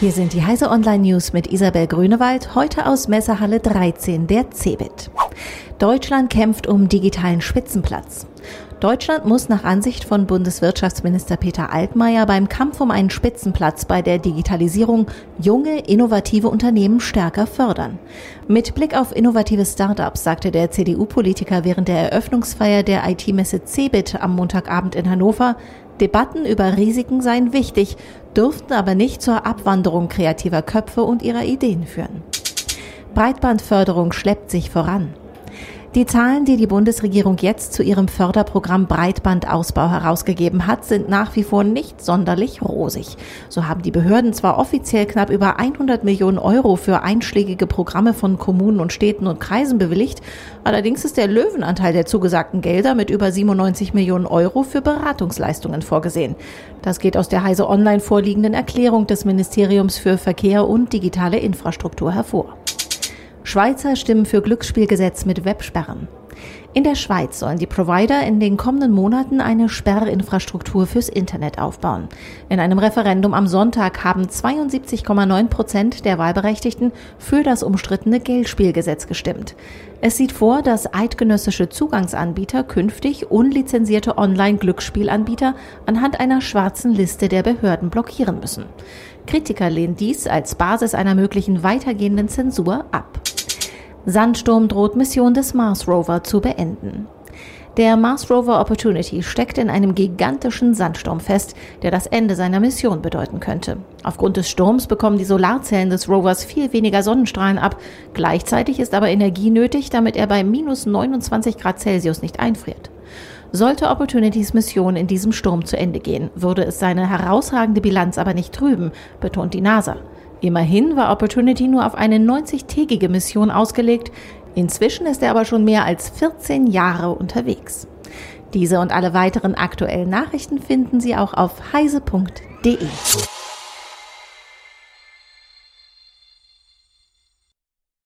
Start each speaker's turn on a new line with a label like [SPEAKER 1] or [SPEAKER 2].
[SPEAKER 1] Hier sind die Heise Online News mit Isabel Grünewald, heute aus Messerhalle 13 der CeBIT. Deutschland kämpft um digitalen Spitzenplatz. Deutschland muss nach Ansicht von Bundeswirtschaftsminister Peter Altmaier beim Kampf um einen Spitzenplatz bei der Digitalisierung junge, innovative Unternehmen stärker fördern. Mit Blick auf innovative Startups sagte der CDU-Politiker während der Eröffnungsfeier der IT-Messe CeBIT am Montagabend in Hannover, Debatten über Risiken seien wichtig, dürften aber nicht zur Abwanderung kreativer Köpfe und ihrer Ideen führen. Breitbandförderung schleppt sich voran. Die Zahlen, die die Bundesregierung jetzt zu ihrem Förderprogramm Breitbandausbau herausgegeben hat, sind nach wie vor nicht sonderlich rosig. So haben die Behörden zwar offiziell knapp über 100 Millionen Euro für einschlägige Programme von Kommunen und Städten und Kreisen bewilligt, allerdings ist der Löwenanteil der zugesagten Gelder mit über 97 Millionen Euro für Beratungsleistungen vorgesehen. Das geht aus der Heise Online vorliegenden Erklärung des Ministeriums für Verkehr und digitale Infrastruktur hervor. Schweizer stimmen für Glücksspielgesetz mit Websperren. In der Schweiz sollen die Provider in den kommenden Monaten eine Sperrinfrastruktur fürs Internet aufbauen. In einem Referendum am Sonntag haben 72,9 Prozent der Wahlberechtigten für das umstrittene Geldspielgesetz gestimmt. Es sieht vor, dass eidgenössische Zugangsanbieter künftig unlizenzierte Online-Glücksspielanbieter anhand einer schwarzen Liste der Behörden blockieren müssen. Kritiker lehnen dies als Basis einer möglichen weitergehenden Zensur ab. Sandsturm droht Mission des Mars Rover zu beenden. Der Mars Rover Opportunity steckt in einem gigantischen Sandsturm fest, der das Ende seiner Mission bedeuten könnte. Aufgrund des Sturms bekommen die Solarzellen des Rovers viel weniger Sonnenstrahlen ab. Gleichzeitig ist aber Energie nötig, damit er bei minus 29 Grad Celsius nicht einfriert. Sollte Opportunities Mission in diesem Sturm zu Ende gehen, würde es seine herausragende Bilanz aber nicht trüben, betont die NASA. Immerhin war Opportunity nur auf eine 90-tägige Mission ausgelegt. Inzwischen ist er aber schon mehr als 14 Jahre unterwegs. Diese und alle weiteren aktuellen Nachrichten finden Sie auch auf heise.de.